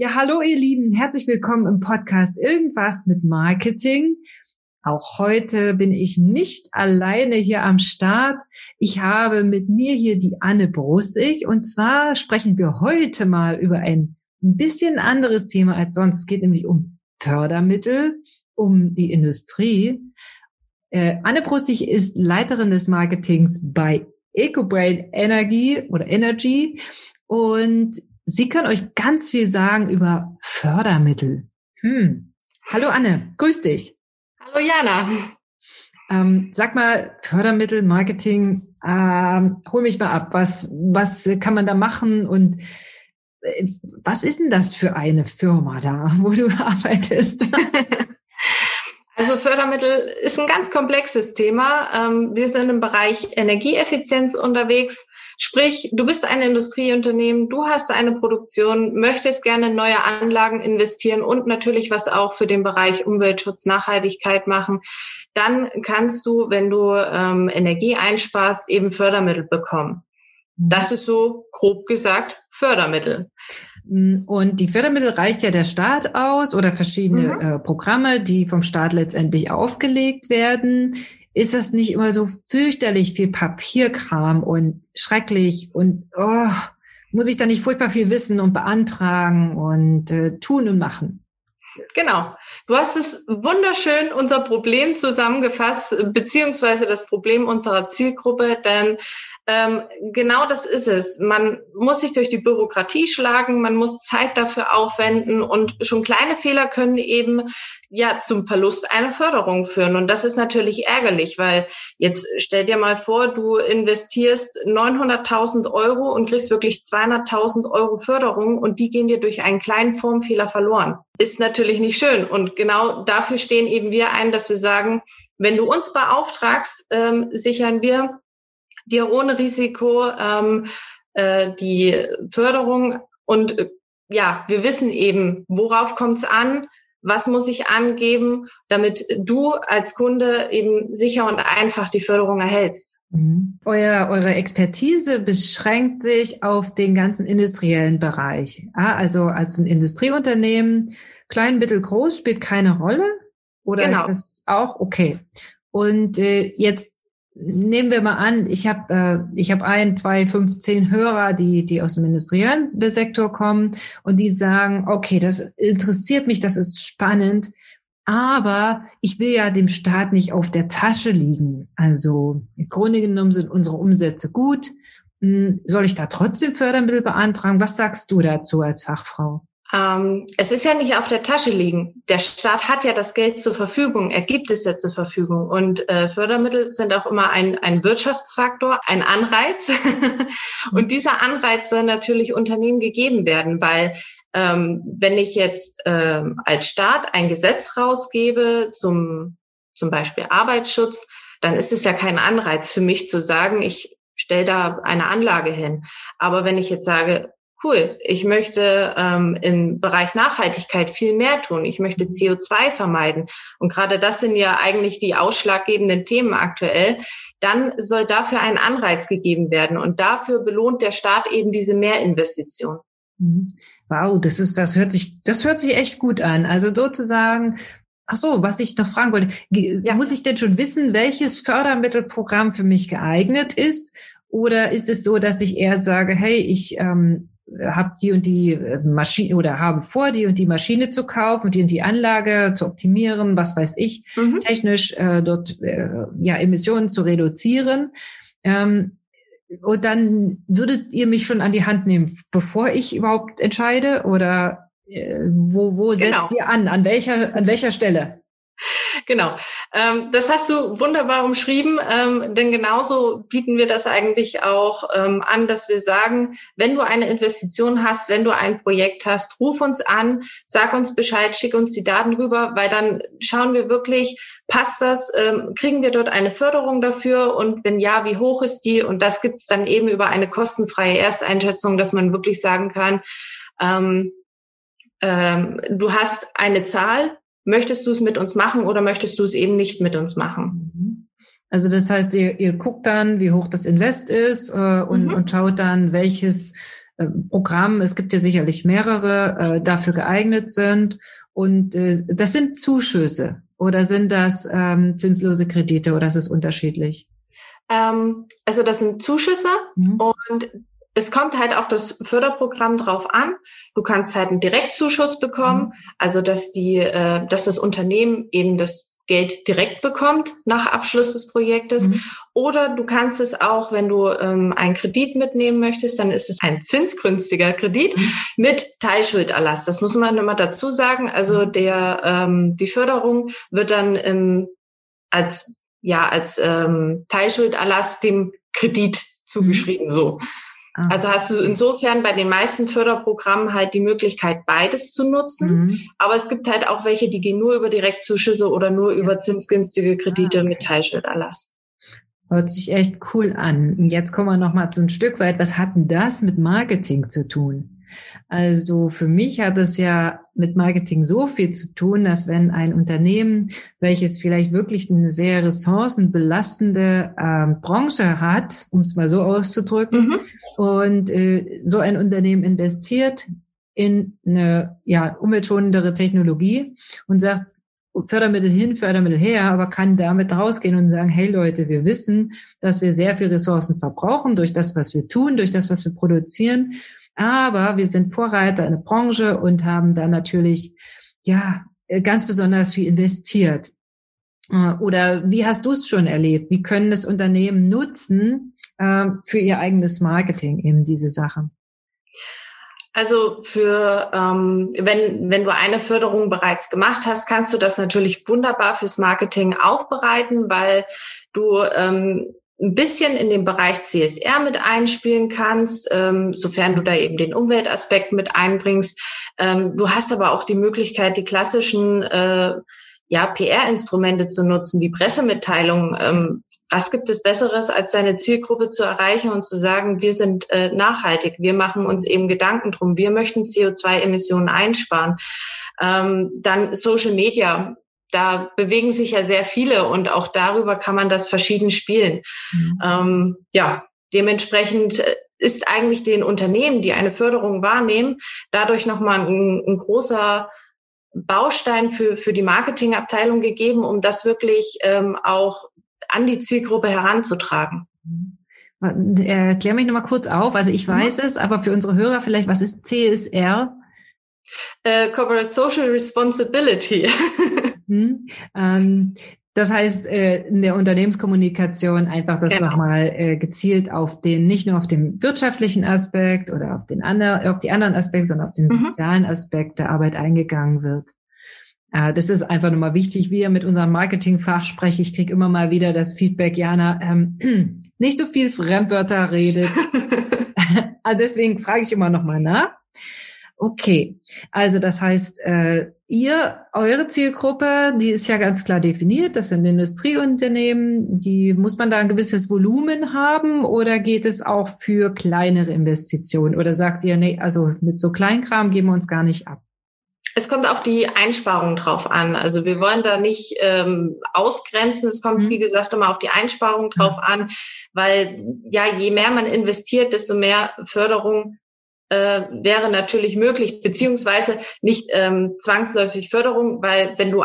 Ja, hallo ihr Lieben, herzlich willkommen im Podcast Irgendwas mit Marketing. Auch heute bin ich nicht alleine hier am Start. Ich habe mit mir hier die Anne Brussig und zwar sprechen wir heute mal über ein bisschen anderes Thema als sonst. Es geht nämlich um Fördermittel, um die Industrie. Äh, Anne Brussig ist Leiterin des Marketings bei EcoBrain Energy oder Energy und Sie kann euch ganz viel sagen über Fördermittel. Hm. Hallo Anne, grüß dich. Hallo Jana. Ähm, sag mal, Fördermittel, Marketing, ähm, hol mich mal ab. Was, was kann man da machen und äh, was ist denn das für eine Firma da, wo du arbeitest? Also Fördermittel ist ein ganz komplexes Thema. Ähm, wir sind im Bereich Energieeffizienz unterwegs. Sprich, du bist ein Industrieunternehmen, du hast eine Produktion, möchtest gerne neue Anlagen investieren und natürlich was auch für den Bereich Umweltschutz, Nachhaltigkeit machen. Dann kannst du, wenn du ähm, Energie einsparst, eben Fördermittel bekommen. Das ist so grob gesagt Fördermittel. Und die Fördermittel reicht ja der Staat aus oder verschiedene mhm. äh, Programme, die vom Staat letztendlich aufgelegt werden ist das nicht immer so fürchterlich viel Papierkram und schrecklich und oh, muss ich da nicht furchtbar viel wissen und beantragen und äh, tun und machen? Genau. Du hast es wunderschön unser Problem zusammengefasst, beziehungsweise das Problem unserer Zielgruppe, denn ähm, genau das ist es. Man muss sich durch die Bürokratie schlagen, man muss Zeit dafür aufwenden und schon kleine Fehler können eben ja zum Verlust einer Förderung führen. Und das ist natürlich ärgerlich, weil jetzt stell dir mal vor, du investierst 900.000 Euro und kriegst wirklich 200.000 Euro Förderung und die gehen dir durch einen kleinen Formfehler verloren. Ist natürlich nicht schön. Und genau dafür stehen eben wir ein, dass wir sagen, wenn du uns beauftragst, ähm, sichern wir dir ohne Risiko ähm, äh, die Förderung und äh, ja, wir wissen eben, worauf kommt es an, was muss ich angeben, damit du als Kunde eben sicher und einfach die Förderung erhältst. Mhm. Euer, eure Expertise beschränkt sich auf den ganzen industriellen Bereich. Ja, also als ein Industrieunternehmen, klein, mittel, groß, spielt keine Rolle? Oder genau. ist das auch okay? Und äh, jetzt nehmen wir mal an, ich habe äh, ich habe ein, zwei, fünf, zehn Hörer, die die aus dem industriellen Sektor kommen und die sagen, okay, das interessiert mich, das ist spannend, aber ich will ja dem Staat nicht auf der Tasche liegen. Also im Grunde genommen sind unsere Umsätze gut. Hm, soll ich da trotzdem Fördermittel beantragen? Was sagst du dazu als Fachfrau? Ähm, es ist ja nicht auf der Tasche liegen. Der Staat hat ja das Geld zur Verfügung, er gibt es ja zur Verfügung. Und äh, Fördermittel sind auch immer ein, ein Wirtschaftsfaktor, ein Anreiz. und dieser Anreiz soll natürlich Unternehmen gegeben werden, weil ähm, wenn ich jetzt ähm, als Staat ein Gesetz rausgebe zum zum Beispiel Arbeitsschutz, dann ist es ja kein Anreiz für mich zu sagen, ich stelle da eine Anlage hin. Aber wenn ich jetzt sage, cool, ich möchte ähm, im Bereich Nachhaltigkeit viel mehr tun. Ich möchte CO2 vermeiden. Und gerade das sind ja eigentlich die ausschlaggebenden Themen aktuell. Dann soll dafür ein Anreiz gegeben werden. Und dafür belohnt der Staat eben diese Mehrinvestition. Mhm. Wow, das ist, das hört sich, das hört sich echt gut an. Also sozusagen, ach so, was ich noch fragen wollte, ja. muss ich denn schon wissen, welches Fördermittelprogramm für mich geeignet ist? Oder ist es so, dass ich eher sage, hey, ich ähm, habe die und die äh, Maschine oder habe vor, die und die Maschine zu kaufen, die und die Anlage zu optimieren, was weiß ich, mhm. technisch äh, dort äh, ja Emissionen zu reduzieren. Ähm, und dann würdet ihr mich schon an die Hand nehmen, bevor ich überhaupt entscheide oder äh, wo, wo setzt genau. ihr an? An welcher, an welcher Stelle? Genau. Ähm, das hast du wunderbar umschrieben, ähm, denn genauso bieten wir das eigentlich auch ähm, an, dass wir sagen, wenn du eine Investition hast, wenn du ein Projekt hast, ruf uns an, sag uns Bescheid, schick uns die Daten rüber, weil dann schauen wir wirklich, passt das, kriegen wir dort eine Förderung dafür und wenn ja, wie hoch ist die? Und das gibt es dann eben über eine kostenfreie Ersteinschätzung, dass man wirklich sagen kann, ähm, ähm, du hast eine Zahl, möchtest du es mit uns machen oder möchtest du es eben nicht mit uns machen? Mhm. Also das heißt, ihr, ihr guckt dann, wie hoch das Invest ist äh, und, mhm. und schaut dann, welches äh, Programm, es gibt ja sicherlich mehrere, äh, dafür geeignet sind. Und äh, das sind Zuschüsse oder sind das ähm, zinslose Kredite oder ist es unterschiedlich? Ähm, also das sind Zuschüsse mhm. und es kommt halt auf das Förderprogramm drauf an. Du kannst halt einen Direktzuschuss bekommen, mhm. also dass die, äh, dass das Unternehmen eben das Geld direkt bekommt nach Abschluss des Projektes. Mhm. Oder du kannst es auch, wenn du ähm, einen Kredit mitnehmen möchtest, dann ist es ein zinsgünstiger Kredit mhm. mit Teilschulderlass. Das muss man immer dazu sagen. Also mhm. der ähm, die Förderung wird dann ähm, als ja als ähm, Teilschulderlass dem Kredit zugeschrieben mhm. so. Ah. Also hast du insofern bei den meisten Förderprogrammen halt die Möglichkeit, beides zu nutzen. Mhm. Aber es gibt halt auch welche, die gehen nur über Direktzuschüsse oder nur über zinsgünstige Kredite ah, okay. mit Teilschulderlass. Hört sich echt cool an. Jetzt kommen wir noch mal zu ein Stück weit. Was hat denn das mit Marketing zu tun? Also für mich hat es ja mit Marketing so viel zu tun, dass wenn ein Unternehmen, welches vielleicht wirklich eine sehr ressourcenbelastende ähm, Branche hat, um es mal so auszudrücken, mhm. und äh, so ein Unternehmen investiert in eine ja, umweltschonendere Technologie und sagt, Fördermittel hin, Fördermittel her, aber kann damit rausgehen und sagen, hey Leute, wir wissen, dass wir sehr viel Ressourcen verbrauchen durch das, was wir tun, durch das, was wir produzieren. Aber wir sind Vorreiter in der Branche und haben da natürlich, ja, ganz besonders viel investiert. Äh, oder wie hast du es schon erlebt? Wie können das Unternehmen nutzen äh, für ihr eigenes Marketing eben diese Sachen? Also für ähm, wenn wenn du eine Förderung bereits gemacht hast, kannst du das natürlich wunderbar fürs Marketing aufbereiten, weil du ähm, ein bisschen in den Bereich CSR mit einspielen kannst, ähm, sofern du da eben den Umweltaspekt mit einbringst. Ähm, du hast aber auch die Möglichkeit, die klassischen äh, ja, PR-Instrumente zu nutzen, die Pressemitteilung. Ähm, was gibt es Besseres, als seine Zielgruppe zu erreichen und zu sagen, wir sind äh, nachhaltig, wir machen uns eben Gedanken drum, wir möchten CO2-Emissionen einsparen. Ähm, dann Social Media da bewegen sich ja sehr viele und auch darüber kann man das verschieden spielen. Mhm. Ähm, ja, dementsprechend äh, ist eigentlich den Unternehmen, die eine Förderung wahrnehmen, dadurch nochmal ein, ein großer Baustein für, für die Marketingabteilung gegeben, um das wirklich ähm, auch an die Zielgruppe heranzutragen. Erklär mich nochmal kurz auf. Also ich weiß mhm. es, aber für unsere Hörer vielleicht, was ist CSR? Äh, Corporate Social Responsibility. hm, ähm, das heißt, äh, in der Unternehmenskommunikation einfach das genau. nochmal äh, gezielt auf den, nicht nur auf den wirtschaftlichen Aspekt oder auf den anderen, auf die anderen Aspekte, sondern auf den mhm. sozialen Aspekt der Arbeit eingegangen wird. Äh, das ist einfach nochmal wichtig. Wir mit unserem Marketingfach sprechen. Ich kriege immer mal wieder das Feedback, Jana, ähm, nicht so viel Fremdwörter redet. also deswegen frage ich immer nochmal nach. Okay, also das heißt, äh, ihr, eure Zielgruppe, die ist ja ganz klar definiert, das sind Industrieunternehmen, die muss man da ein gewisses Volumen haben oder geht es auch für kleinere Investitionen oder sagt ihr, nee, also mit so Kleinkram geben wir uns gar nicht ab? Es kommt auf die Einsparung drauf an. Also wir wollen da nicht ähm, ausgrenzen. Es kommt, mhm. wie gesagt, immer auf die Einsparung drauf an, weil ja, je mehr man investiert, desto mehr Förderung äh, wäre natürlich möglich, beziehungsweise nicht ähm, zwangsläufig Förderung, weil wenn du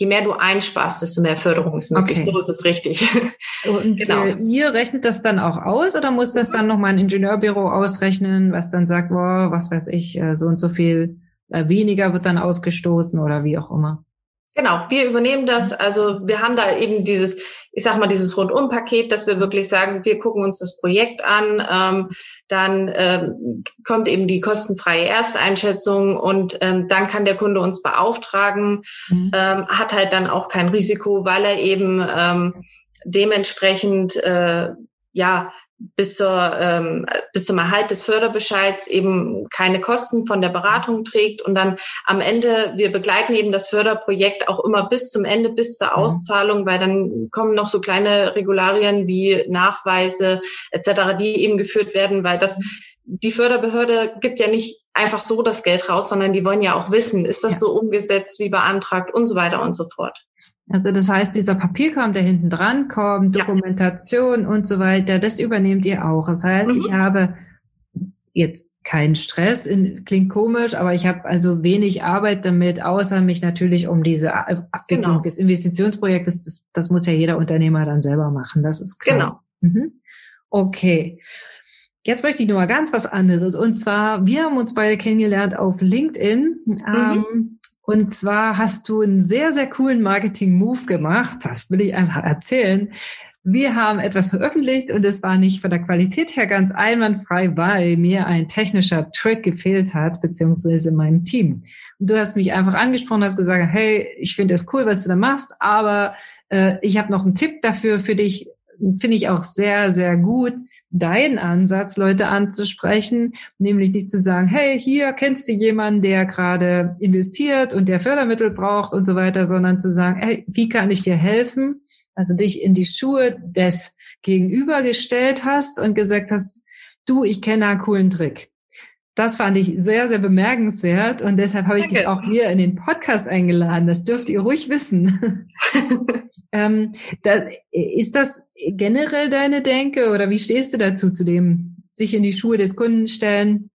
je mehr du einsparst, desto mehr Förderung ist möglich. Okay. So ist es richtig. Und genau. äh, ihr rechnet das dann auch aus oder muss das dann nochmal ein Ingenieurbüro ausrechnen, was dann sagt, boah, was weiß ich, äh, so und so viel äh, weniger wird dann ausgestoßen oder wie auch immer? Genau, wir übernehmen das. Also wir haben da eben dieses, ich sag mal, dieses Rundumpaket, dass wir wirklich sagen, wir gucken uns das Projekt an, ähm, dann ähm, kommt eben die kostenfreie Ersteinschätzung und ähm, dann kann der Kunde uns beauftragen, mhm. ähm, hat halt dann auch kein Risiko, weil er eben ähm, dementsprechend äh, ja bis zur ähm, bis zum Erhalt des Förderbescheids eben keine Kosten von der Beratung trägt und dann am Ende wir begleiten eben das Förderprojekt auch immer bis zum Ende bis zur mhm. Auszahlung, weil dann kommen noch so kleine Regularien wie Nachweise etc., die eben geführt werden, weil das die Förderbehörde gibt ja nicht einfach so das Geld raus, sondern die wollen ja auch wissen, ist das ja. so umgesetzt wie beantragt und so weiter und so fort. Also das heißt, dieser Papierkram, der hinten dran kommt, Dokumentation ja. und so weiter, das übernehmt ihr auch. Das heißt, mhm. ich habe jetzt keinen Stress. In, klingt komisch, aber ich habe also wenig Arbeit damit, außer mich natürlich um diese Abwicklung genau. des Investitionsprojektes. Das, das muss ja jeder Unternehmer dann selber machen. Das ist klar. Genau. Mhm. Okay. Jetzt möchte ich nur mal ganz was anderes. Und zwar, wir haben uns beide kennengelernt auf LinkedIn. Mhm. Ähm, und zwar hast du einen sehr, sehr coolen Marketing-Move gemacht. Das will ich einfach erzählen. Wir haben etwas veröffentlicht und es war nicht von der Qualität her ganz einwandfrei, weil mir ein technischer Trick gefehlt hat, beziehungsweise meinem Team. Und du hast mich einfach angesprochen, hast gesagt, hey, ich finde es cool, was du da machst, aber äh, ich habe noch einen Tipp dafür für dich, finde ich auch sehr, sehr gut dein Ansatz, Leute anzusprechen, nämlich nicht zu sagen, hey, hier kennst du jemanden, der gerade investiert und der Fördermittel braucht und so weiter, sondern zu sagen, hey, wie kann ich dir helfen? Also dich in die Schuhe des Gegenübergestellt hast und gesagt hast, du, ich kenne einen coolen Trick. Das fand ich sehr, sehr bemerkenswert und deshalb habe ich Danke. dich auch hier in den Podcast eingeladen. Das dürft ihr ruhig wissen. ähm, das, ist das generell deine Denke oder wie stehst du dazu, zu dem sich in die Schuhe des Kunden stellen?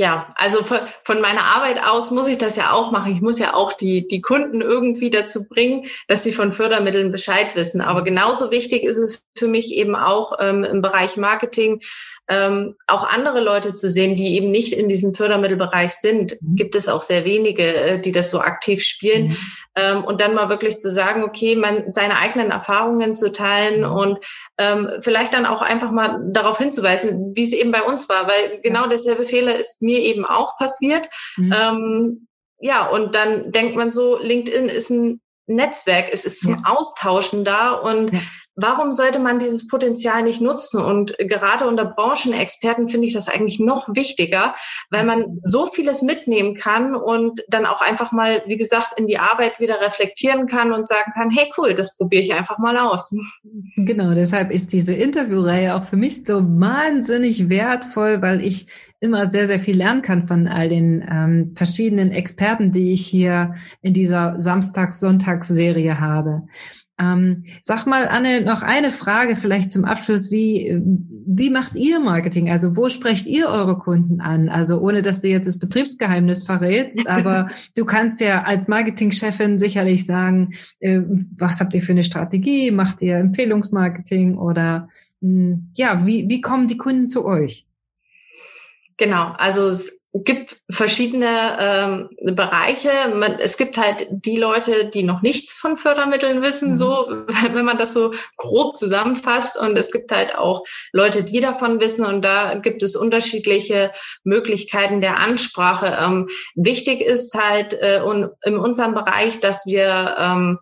Ja, also von meiner Arbeit aus muss ich das ja auch machen. Ich muss ja auch die, die Kunden irgendwie dazu bringen, dass sie von Fördermitteln Bescheid wissen. Aber genauso wichtig ist es für mich eben auch ähm, im Bereich Marketing, ähm, auch andere Leute zu sehen, die eben nicht in diesem Fördermittelbereich sind. Mhm. Gibt es auch sehr wenige, äh, die das so aktiv spielen. Mhm. Ähm, und dann mal wirklich zu sagen, okay, man seine eigenen Erfahrungen zu teilen mhm. und ähm, vielleicht dann auch einfach mal darauf hinzuweisen, wie es eben bei uns war, weil genau derselbe Fehler ist mir eben auch passiert. Mhm. Ähm, ja, und dann denkt man so, LinkedIn ist ein Netzwerk, es ist zum ja. Austauschen da und ja warum sollte man dieses Potenzial nicht nutzen? Und gerade unter Branchenexperten finde ich das eigentlich noch wichtiger, weil man so vieles mitnehmen kann und dann auch einfach mal, wie gesagt, in die Arbeit wieder reflektieren kann und sagen kann, hey cool, das probiere ich einfach mal aus. Genau, deshalb ist diese Interviewreihe auch für mich so wahnsinnig wertvoll, weil ich immer sehr, sehr viel lernen kann von all den ähm, verschiedenen Experten, die ich hier in dieser Samstags-Sonntags-Serie habe. Ähm, sag mal, Anne, noch eine Frage vielleicht zum Abschluss. Wie, wie macht ihr Marketing? Also wo sprecht ihr eure Kunden an? Also ohne, dass du jetzt das Betriebsgeheimnis verrätst, aber du kannst ja als Marketingchefin sicherlich sagen, äh, was habt ihr für eine Strategie? Macht ihr Empfehlungsmarketing oder mh, hm, ja, wie, wie kommen die Kunden zu euch? Genau, also gibt verschiedene ähm, Bereiche. Man, es gibt halt die Leute, die noch nichts von Fördermitteln wissen, mhm. so wenn man das so grob zusammenfasst. Und es gibt halt auch Leute, die davon wissen. Und da gibt es unterschiedliche Möglichkeiten der Ansprache. Ähm, wichtig ist halt äh, und in unserem Bereich, dass wir ähm,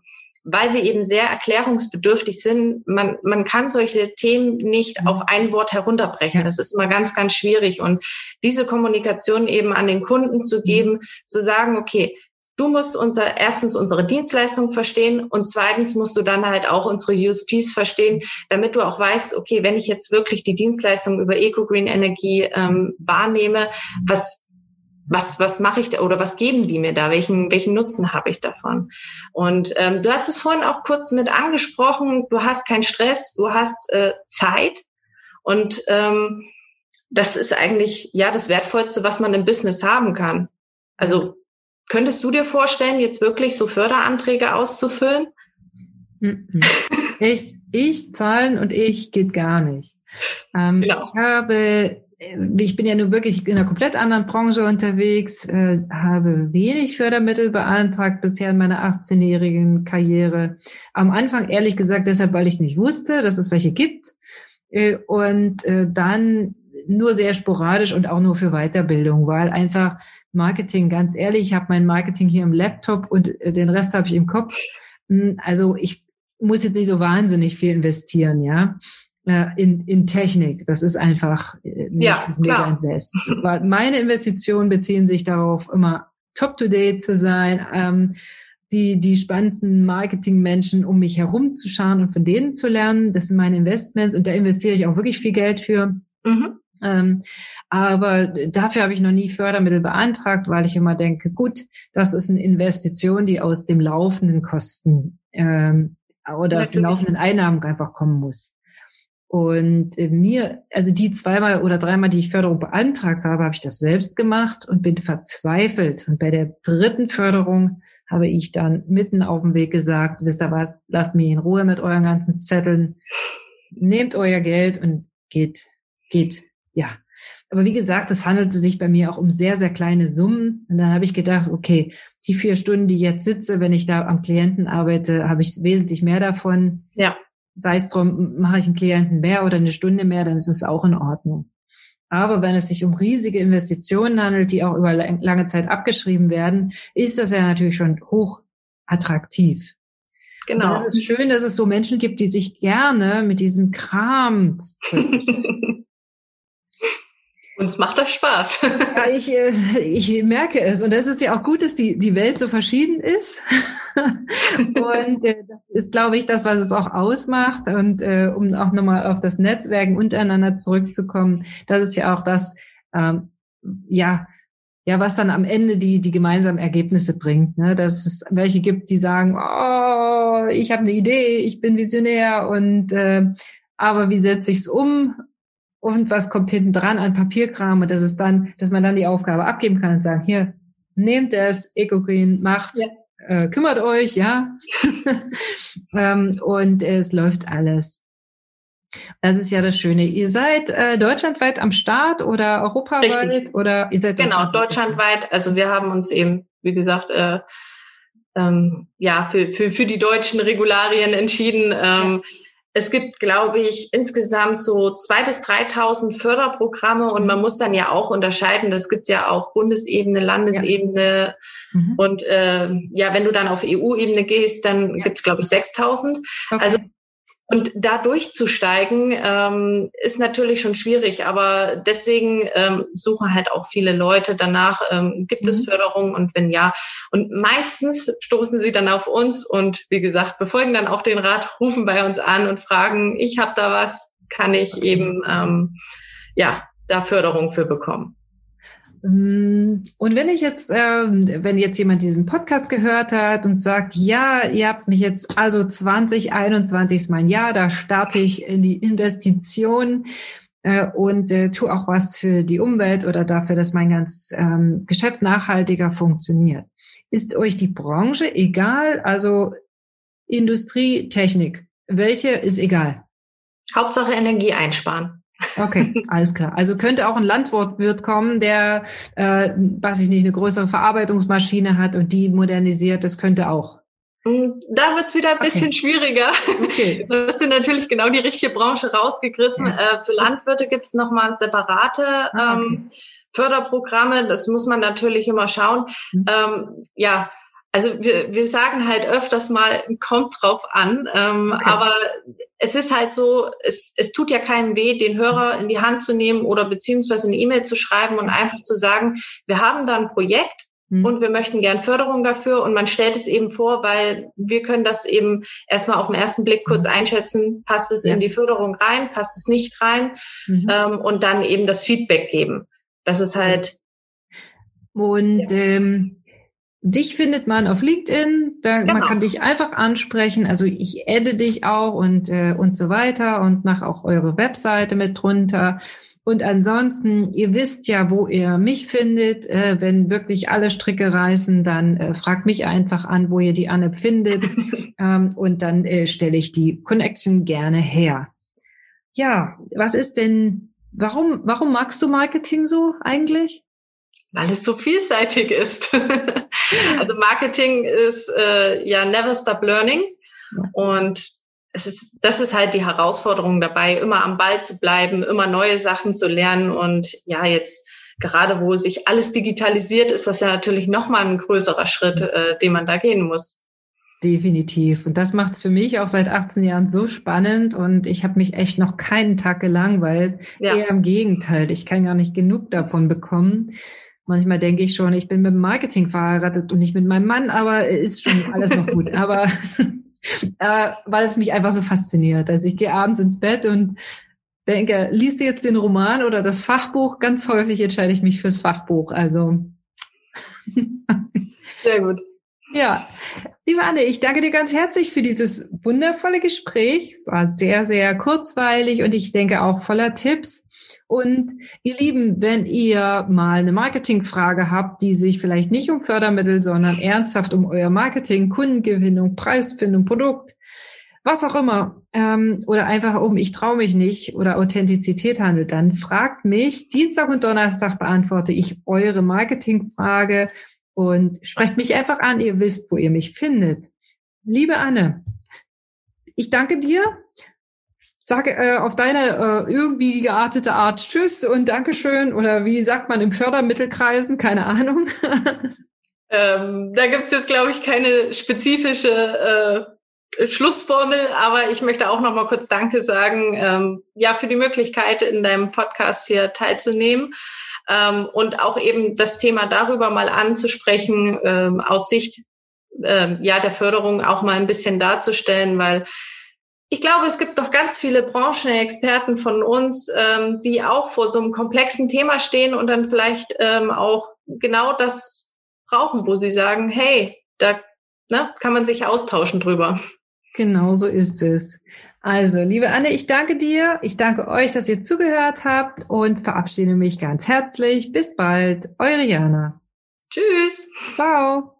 weil wir eben sehr erklärungsbedürftig sind, man, man kann solche Themen nicht auf ein Wort herunterbrechen. Das ist immer ganz, ganz schwierig. Und diese Kommunikation eben an den Kunden zu geben, zu sagen, okay, du musst unser, erstens unsere Dienstleistung verstehen und zweitens musst du dann halt auch unsere USPs verstehen, damit du auch weißt, okay, wenn ich jetzt wirklich die Dienstleistung über EcoGreen Energie ähm, wahrnehme, was was, was mache ich da oder was geben die mir da? Welchen, welchen Nutzen habe ich davon? Und ähm, du hast es vorhin auch kurz mit angesprochen, du hast keinen Stress, du hast äh, Zeit und ähm, das ist eigentlich ja das Wertvollste, was man im Business haben kann. Also könntest du dir vorstellen, jetzt wirklich so Förderanträge auszufüllen? Ich, ich zahlen und ich geht gar nicht. Ähm, genau. Ich habe ich bin ja nur wirklich in einer komplett anderen Branche unterwegs, äh, habe wenig Fördermittel beantragt bisher in meiner 18-jährigen Karriere. Am Anfang ehrlich gesagt deshalb, weil ich es nicht wusste, dass es welche gibt. Äh, und äh, dann nur sehr sporadisch und auch nur für Weiterbildung, weil einfach Marketing, ganz ehrlich, ich habe mein Marketing hier im Laptop und äh, den Rest habe ich im Kopf. Hm, also ich muss jetzt nicht so wahnsinnig viel investieren, ja äh, in, in Technik. Das ist einfach äh, nicht ja, das Mega-Invest. Meine Investitionen beziehen sich darauf, immer top-to-date zu sein, ähm, die, die spannendsten Marketing-Menschen um mich herum zu schauen und von denen zu lernen. Das sind meine Investments und da investiere ich auch wirklich viel Geld für. Mhm. Ähm, aber dafür habe ich noch nie Fördermittel beantragt, weil ich immer denke, gut, das ist eine Investition, die aus dem laufenden Kosten ähm, oder Natürlich. aus den laufenden Einnahmen einfach kommen muss. Und äh, mir, also die zweimal oder dreimal, die ich Förderung beantragt habe, habe ich das selbst gemacht und bin verzweifelt. Und bei der dritten Förderung habe ich dann mitten auf dem Weg gesagt, wisst ihr was, lasst mich in Ruhe mit euren ganzen Zetteln, nehmt euer Geld und geht, geht, ja. Aber wie gesagt, es handelte sich bei mir auch um sehr, sehr kleine Summen. Und dann habe ich gedacht, okay, die vier Stunden, die jetzt sitze, wenn ich da am Klienten arbeite, habe ich wesentlich mehr davon. Ja sei es drum, mache ich einen Klienten mehr oder eine Stunde mehr, dann ist es auch in Ordnung. Aber wenn es sich um riesige Investitionen handelt, die auch über lange Zeit abgeschrieben werden, ist das ja natürlich schon hoch attraktiv. Genau. Und es ist schön, dass es so Menschen gibt, die sich gerne mit diesem Kram Uns macht das Spaß. Ja, ich, äh, ich merke es. Und das ist ja auch gut, dass die, die Welt so verschieden ist. Und äh, das ist, glaube ich, das, was es auch ausmacht. Und äh, um auch nochmal auf das Netzwerken untereinander zurückzukommen, das ist ja auch das, ähm, ja, ja, was dann am Ende die, die gemeinsamen Ergebnisse bringt. Ne? Dass es welche gibt, die sagen, oh, ich habe eine Idee, ich bin visionär und äh, aber wie setze ich es um? Und was kommt hinten dran an Papierkram und das ist dann, dass man dann die Aufgabe abgeben kann und sagen, hier, nehmt es, EcoGreen macht, ja. äh, kümmert euch, ja. ähm, und es läuft alles. Das ist ja das Schöne. Ihr seid äh, deutschlandweit am Start oder europaweit Richtig. oder ihr seid genau deutschlandweit. Also wir haben uns eben, wie gesagt, äh, ähm, ja für, für für die deutschen Regularien entschieden. Ähm, ja es gibt, glaube ich, insgesamt so zwei bis 3.000 Förderprogramme und man muss dann ja auch unterscheiden. Das gibt ja auf Bundesebene, Landesebene ja. mhm. und äh, ja, wenn du dann auf EU-Ebene gehst, dann ja. gibt es, glaube ich, 6.000. Okay. Also und da durchzusteigen ähm, ist natürlich schon schwierig, aber deswegen ähm, suchen halt auch viele Leute danach, ähm, gibt mhm. es Förderung und wenn ja. Und meistens stoßen sie dann auf uns und wie gesagt, befolgen dann auch den Rat, rufen bei uns an und fragen, ich habe da was, kann ich eben ähm, ja da Förderung für bekommen. Und wenn ich jetzt, äh, wenn jetzt jemand diesen Podcast gehört hat und sagt, ja, ihr habt mich jetzt, also 2021 ist mein Jahr, da starte ich in die Investition äh, und äh, tue auch was für die Umwelt oder dafür, dass mein ganzes ähm, Geschäft nachhaltiger funktioniert. Ist euch die Branche egal? Also Industrie, Technik, welche ist egal? Hauptsache Energie einsparen. Okay, alles klar. Also könnte auch ein Landwirt kommen, der, äh, weiß ich nicht, eine größere Verarbeitungsmaschine hat und die modernisiert. Das könnte auch. Hm, da wird's wieder ein bisschen okay. schwieriger. Okay. Jetzt hast du natürlich genau die richtige Branche rausgegriffen. Ja. Äh, für Landwirte gibt's nochmal separate ah, ähm, okay. Förderprogramme. Das muss man natürlich immer schauen. Mhm. Ähm, ja, also wir, wir sagen halt öfters mal, kommt drauf an, ähm, okay. aber es ist halt so, es, es tut ja keinem weh, den Hörer in die Hand zu nehmen oder beziehungsweise eine E-Mail zu schreiben und einfach zu sagen, wir haben da ein Projekt mhm. und wir möchten gern Förderung dafür und man stellt es eben vor, weil wir können das eben erstmal auf den ersten Blick kurz hm. einschätzen, passt es ja. in die Förderung rein, passt es nicht rein mhm. ähm, und dann eben das Feedback geben. Das ist halt. Und ja. ähm, Dich findet man auf LinkedIn, da genau. man kann dich einfach ansprechen. Also ich adde dich auch und äh, und so weiter und mache auch eure Webseite mit drunter. Und ansonsten, ihr wisst ja, wo ihr mich findet. Äh, wenn wirklich alle Stricke reißen, dann äh, fragt mich einfach an, wo ihr die Anne findet. ähm, und dann äh, stelle ich die Connection gerne her. Ja, was ist denn, warum, warum magst du Marketing so eigentlich? Weil es so vielseitig ist. also Marketing ist äh, ja never stop learning und es ist, das ist halt die Herausforderung dabei, immer am Ball zu bleiben, immer neue Sachen zu lernen und ja, jetzt gerade wo sich alles digitalisiert, ist das ja natürlich nochmal ein größerer Schritt, äh, den man da gehen muss. Definitiv. Und das macht es für mich auch seit 18 Jahren so spannend und ich habe mich echt noch keinen Tag gelangweilt. Ja. Eher im Gegenteil. Ich kann gar nicht genug davon bekommen. Manchmal denke ich schon, ich bin mit dem Marketing verheiratet und nicht mit meinem Mann, aber ist schon alles noch gut. aber äh, weil es mich einfach so fasziniert. Also ich gehe abends ins Bett und denke, liest du jetzt den Roman oder das Fachbuch? Ganz häufig entscheide ich mich fürs Fachbuch. Also sehr gut. Ja, Liebe Anne, ich danke dir ganz herzlich für dieses wundervolle Gespräch. War sehr, sehr kurzweilig und ich denke auch voller Tipps. Und ihr Lieben, wenn ihr mal eine Marketingfrage habt, die sich vielleicht nicht um Fördermittel, sondern ernsthaft um euer Marketing, Kundengewinnung, Preisfindung, Produkt, was auch immer, ähm, oder einfach um ich traue mich nicht oder Authentizität handelt, dann fragt mich. Dienstag und Donnerstag beantworte ich eure Marketingfrage und sprecht mich einfach an. Ihr wisst, wo ihr mich findet. Liebe Anne, ich danke dir. Sage äh, auf deine äh, irgendwie geartete Art Tschüss und Dankeschön oder wie sagt man im Fördermittelkreisen, keine Ahnung. ähm, da gibt's jetzt, glaube ich, keine spezifische äh, Schlussformel, aber ich möchte auch noch mal kurz Danke sagen, ähm, ja, für die Möglichkeit, in deinem Podcast hier teilzunehmen ähm, und auch eben das Thema darüber mal anzusprechen, ähm, aus Sicht ähm, ja der Förderung auch mal ein bisschen darzustellen, weil ich glaube, es gibt doch ganz viele Branchenexperten von uns, ähm, die auch vor so einem komplexen Thema stehen und dann vielleicht ähm, auch genau das brauchen, wo sie sagen, hey, da ne, kann man sich austauschen drüber. Genau so ist es. Also, liebe Anne, ich danke dir. Ich danke euch, dass ihr zugehört habt und verabschiede mich ganz herzlich. Bis bald. Eure Jana. Tschüss. Ciao.